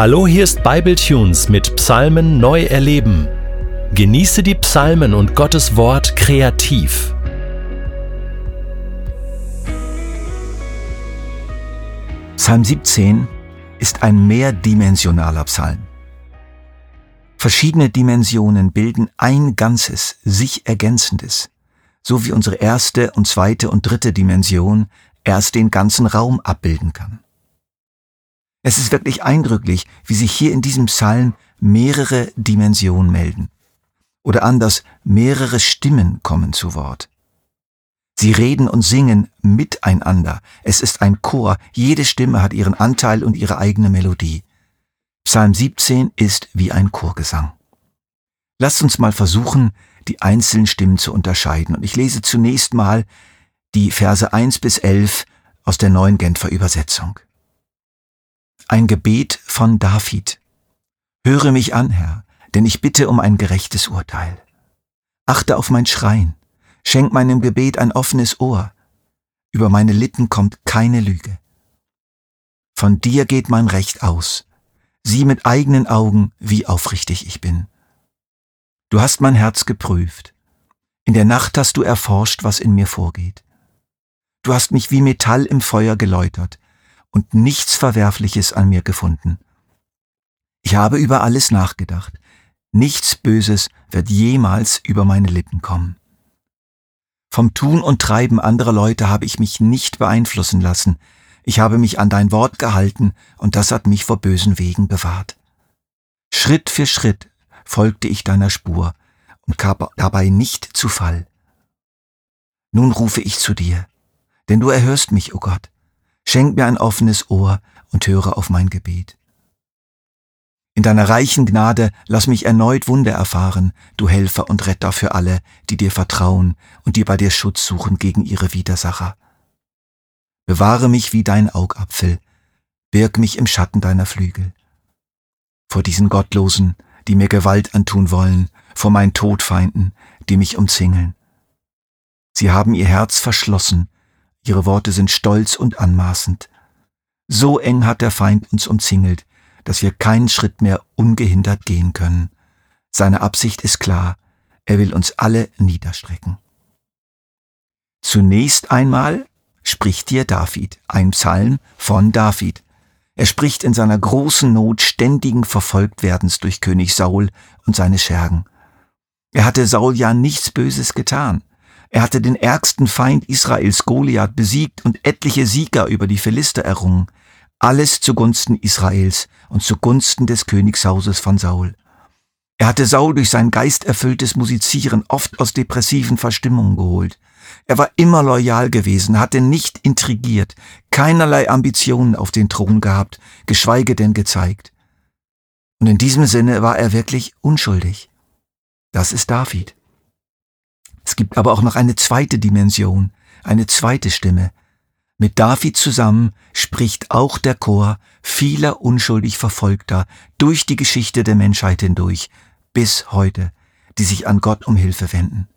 Hallo, hier ist Bibletunes mit Psalmen neu erleben. Genieße die Psalmen und Gottes Wort kreativ. Psalm 17 ist ein mehrdimensionaler Psalm. Verschiedene Dimensionen bilden ein ganzes, sich ergänzendes, so wie unsere erste und zweite und dritte Dimension erst den ganzen Raum abbilden kann. Es ist wirklich eindrücklich, wie sich hier in diesem Psalm mehrere Dimensionen melden. Oder anders, mehrere Stimmen kommen zu Wort. Sie reden und singen miteinander. Es ist ein Chor. Jede Stimme hat ihren Anteil und ihre eigene Melodie. Psalm 17 ist wie ein Chorgesang. Lasst uns mal versuchen, die einzelnen Stimmen zu unterscheiden. Und ich lese zunächst mal die Verse 1 bis 11 aus der neuen Genfer Übersetzung. Ein Gebet von David. Höre mich an, Herr, denn ich bitte um ein gerechtes Urteil. Achte auf mein Schreien, schenk meinem Gebet ein offenes Ohr. Über meine Lippen kommt keine Lüge. Von dir geht mein Recht aus. Sieh mit eigenen Augen, wie aufrichtig ich bin. Du hast mein Herz geprüft. In der Nacht hast du erforscht, was in mir vorgeht. Du hast mich wie Metall im Feuer geläutert und nichts Verwerfliches an mir gefunden. Ich habe über alles nachgedacht. Nichts Böses wird jemals über meine Lippen kommen. Vom Tun und Treiben anderer Leute habe ich mich nicht beeinflussen lassen. Ich habe mich an dein Wort gehalten und das hat mich vor bösen Wegen bewahrt. Schritt für Schritt folgte ich deiner Spur und kam dabei nicht zu Fall. Nun rufe ich zu dir, denn du erhörst mich, o oh Gott. Schenk mir ein offenes Ohr und höre auf mein Gebet. In deiner reichen Gnade lass mich erneut Wunder erfahren, du Helfer und Retter für alle, die dir vertrauen und die bei dir Schutz suchen gegen ihre Widersacher. Bewahre mich wie dein Augapfel, birg mich im Schatten deiner Flügel. Vor diesen Gottlosen, die mir Gewalt antun wollen, vor meinen Todfeinden, die mich umzingeln. Sie haben ihr Herz verschlossen Ihre Worte sind stolz und anmaßend. So eng hat der Feind uns umzingelt, dass wir keinen Schritt mehr ungehindert gehen können. Seine Absicht ist klar, er will uns alle niederstrecken. Zunächst einmal spricht dir David, ein Psalm von David. Er spricht in seiner großen Not ständigen Verfolgtwerdens durch König Saul und seine Schergen. Er hatte Saul ja nichts Böses getan. Er hatte den ärgsten Feind Israels Goliath besiegt und etliche Sieger über die Philister errungen. Alles zugunsten Israels und zugunsten des Königshauses von Saul. Er hatte Saul durch sein geisterfülltes Musizieren oft aus depressiven Verstimmungen geholt. Er war immer loyal gewesen, hatte nicht intrigiert, keinerlei Ambitionen auf den Thron gehabt, geschweige denn gezeigt. Und in diesem Sinne war er wirklich unschuldig. Das ist David. Es gibt aber auch noch eine zweite Dimension, eine zweite Stimme. Mit David zusammen spricht auch der Chor vieler unschuldig Verfolgter durch die Geschichte der Menschheit hindurch, bis heute, die sich an Gott um Hilfe wenden.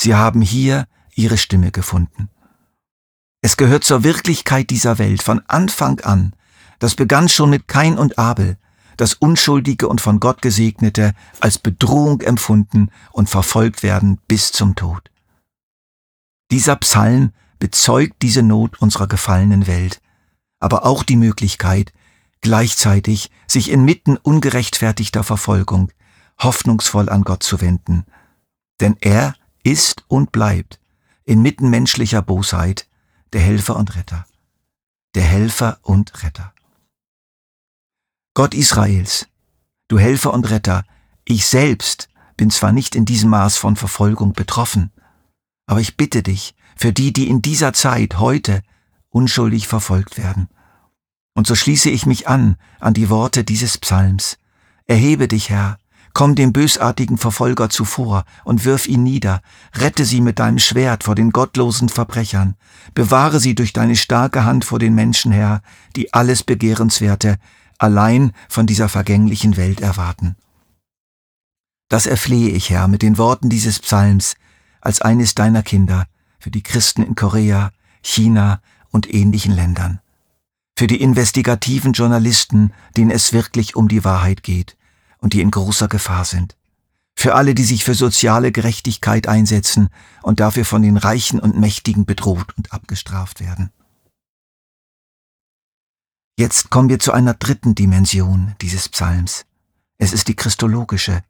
Sie haben hier ihre Stimme gefunden. Es gehört zur Wirklichkeit dieser Welt von Anfang an. Das begann schon mit Kain und Abel, das Unschuldige und von Gott Gesegnete als Bedrohung empfunden und verfolgt werden bis zum Tod. Dieser Psalm bezeugt diese Not unserer gefallenen Welt, aber auch die Möglichkeit, gleichzeitig sich inmitten ungerechtfertigter Verfolgung hoffnungsvoll an Gott zu wenden. Denn er ist und bleibt inmitten menschlicher Bosheit der Helfer und Retter. Der Helfer und Retter. Gott Israels, du Helfer und Retter, ich selbst bin zwar nicht in diesem Maß von Verfolgung betroffen, aber ich bitte dich für die, die in dieser Zeit heute unschuldig verfolgt werden. Und so schließe ich mich an an die Worte dieses Psalms. Erhebe dich, Herr, komm dem bösartigen Verfolger zuvor und wirf ihn nieder, rette sie mit deinem Schwert vor den gottlosen Verbrechern, bewahre sie durch deine starke Hand vor den Menschen, Herr, die alles Begehrenswerte allein von dieser vergänglichen Welt erwarten. Das erflehe ich, Herr, mit den Worten dieses Psalms als eines deiner Kinder für die Christen in Korea, China und ähnlichen Ländern. für die investigativen Journalisten, denen es wirklich um die Wahrheit geht und die in großer Gefahr sind, für alle, die sich für soziale Gerechtigkeit einsetzen und dafür von den Reichen und Mächtigen bedroht und abgestraft werden. Jetzt kommen wir zu einer dritten Dimension dieses Psalms. Es ist die christologische.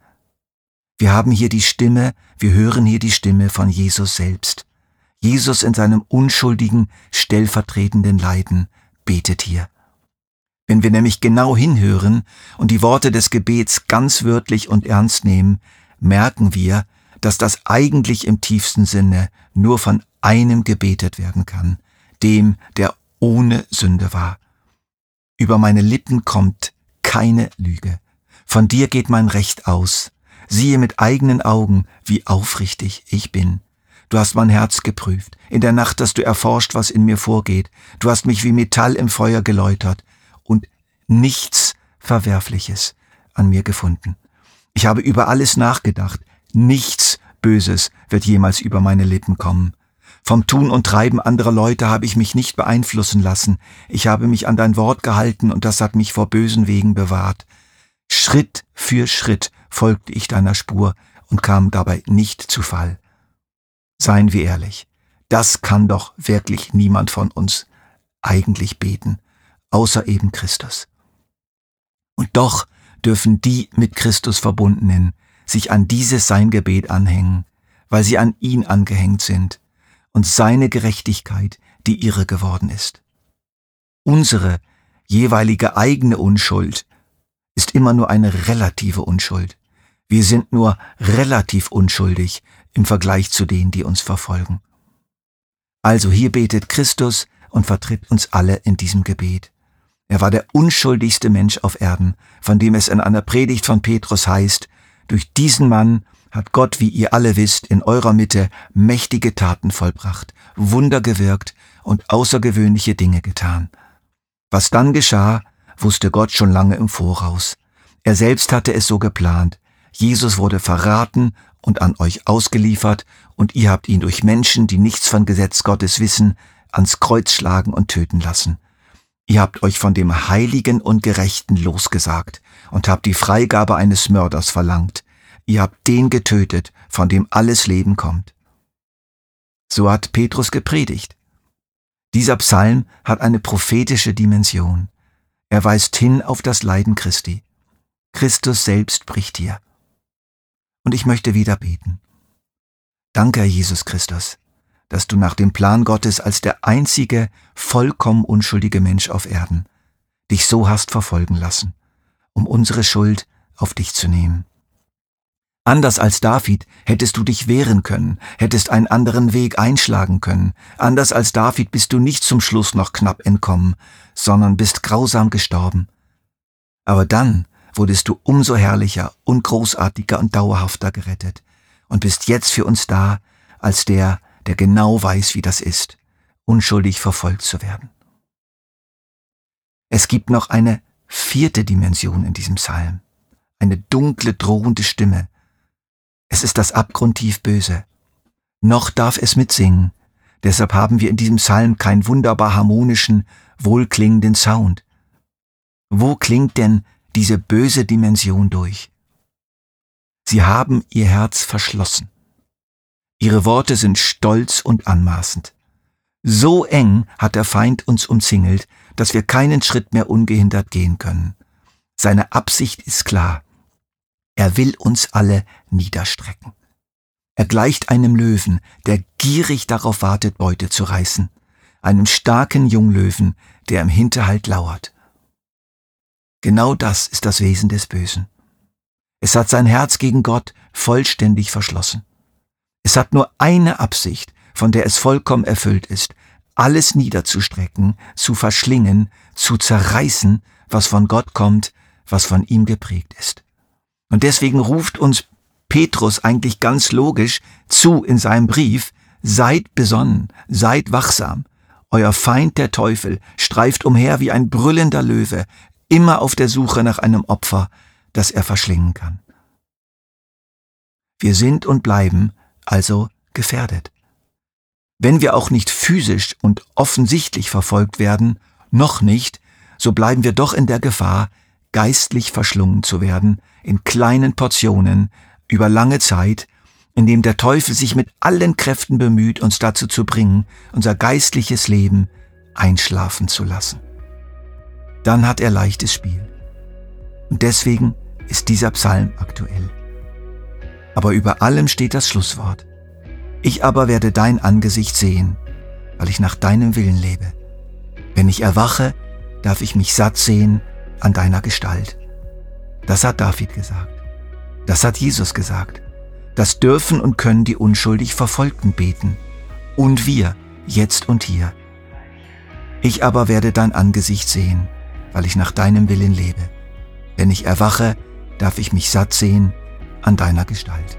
Wir haben hier die Stimme, wir hören hier die Stimme von Jesus selbst. Jesus in seinem unschuldigen, stellvertretenden Leiden betet hier. Wenn wir nämlich genau hinhören und die Worte des Gebets ganz wörtlich und ernst nehmen, merken wir, dass das eigentlich im tiefsten Sinne nur von einem gebetet werden kann, dem, der ohne Sünde war. Über meine Lippen kommt keine Lüge. Von dir geht mein Recht aus. Siehe mit eigenen Augen, wie aufrichtig ich bin. Du hast mein Herz geprüft. In der Nacht hast du erforscht, was in mir vorgeht. Du hast mich wie Metall im Feuer geläutert und nichts Verwerfliches an mir gefunden. Ich habe über alles nachgedacht. Nichts Böses wird jemals über meine Lippen kommen. Vom Tun und Treiben anderer Leute habe ich mich nicht beeinflussen lassen. Ich habe mich an dein Wort gehalten und das hat mich vor bösen Wegen bewahrt. Schritt für Schritt folgte ich deiner Spur und kam dabei nicht zu Fall. Seien wir ehrlich, das kann doch wirklich niemand von uns eigentlich beten, außer eben Christus. Und doch dürfen die mit Christus verbundenen sich an dieses sein Gebet anhängen, weil sie an ihn angehängt sind und seine Gerechtigkeit die ihre geworden ist. Unsere jeweilige eigene Unschuld ist immer nur eine relative Unschuld. Wir sind nur relativ unschuldig im Vergleich zu denen, die uns verfolgen. Also hier betet Christus und vertritt uns alle in diesem Gebet. Er war der unschuldigste Mensch auf Erden, von dem es in einer Predigt von Petrus heißt, durch diesen Mann hat Gott, wie ihr alle wisst, in eurer Mitte mächtige Taten vollbracht, Wunder gewirkt und außergewöhnliche Dinge getan. Was dann geschah, wusste Gott schon lange im Voraus. Er selbst hatte es so geplant. Jesus wurde verraten und an euch ausgeliefert, und ihr habt ihn durch Menschen, die nichts von Gesetz Gottes wissen, ans Kreuz schlagen und töten lassen. Ihr habt euch von dem Heiligen und Gerechten losgesagt und habt die Freigabe eines Mörders verlangt. Ihr habt den getötet, von dem alles Leben kommt. So hat Petrus gepredigt. Dieser Psalm hat eine prophetische Dimension. Er weist hin auf das Leiden Christi. Christus selbst bricht hier. Und ich möchte wieder beten. Danke, Jesus Christus, dass du nach dem Plan Gottes als der einzige, vollkommen unschuldige Mensch auf Erden dich so hast verfolgen lassen, um unsere Schuld auf dich zu nehmen. Anders als David hättest du dich wehren können, hättest einen anderen Weg einschlagen können. Anders als David bist du nicht zum Schluss noch knapp entkommen, sondern bist grausam gestorben. Aber dann wurdest du umso herrlicher und großartiger und dauerhafter gerettet und bist jetzt für uns da als der, der genau weiß, wie das ist, unschuldig verfolgt zu werden. Es gibt noch eine vierte Dimension in diesem Psalm, eine dunkle, drohende Stimme. Es ist das abgrundtief Böse. Noch darf es mitsingen, deshalb haben wir in diesem Psalm keinen wunderbar harmonischen, wohlklingenden Sound. Wo klingt denn diese böse Dimension durch. Sie haben ihr Herz verschlossen. Ihre Worte sind stolz und anmaßend. So eng hat der Feind uns umzingelt, dass wir keinen Schritt mehr ungehindert gehen können. Seine Absicht ist klar. Er will uns alle niederstrecken. Er gleicht einem Löwen, der gierig darauf wartet, Beute zu reißen, einem starken Junglöwen, der im Hinterhalt lauert. Genau das ist das Wesen des Bösen. Es hat sein Herz gegen Gott vollständig verschlossen. Es hat nur eine Absicht, von der es vollkommen erfüllt ist, alles niederzustrecken, zu verschlingen, zu zerreißen, was von Gott kommt, was von ihm geprägt ist. Und deswegen ruft uns Petrus eigentlich ganz logisch zu in seinem Brief, seid besonnen, seid wachsam. Euer Feind der Teufel streift umher wie ein brüllender Löwe, immer auf der Suche nach einem Opfer, das er verschlingen kann. Wir sind und bleiben also gefährdet. Wenn wir auch nicht physisch und offensichtlich verfolgt werden, noch nicht, so bleiben wir doch in der Gefahr, geistlich verschlungen zu werden, in kleinen Portionen, über lange Zeit, indem der Teufel sich mit allen Kräften bemüht, uns dazu zu bringen, unser geistliches Leben einschlafen zu lassen. Dann hat er leichtes Spiel. Und deswegen ist dieser Psalm aktuell. Aber über allem steht das Schlusswort. Ich aber werde dein Angesicht sehen, weil ich nach deinem Willen lebe. Wenn ich erwache, darf ich mich satt sehen an deiner Gestalt. Das hat David gesagt. Das hat Jesus gesagt. Das dürfen und können die unschuldig Verfolgten beten. Und wir, jetzt und hier. Ich aber werde dein Angesicht sehen, weil ich nach deinem Willen lebe. Wenn ich erwache, darf ich mich satt sehen an deiner Gestalt.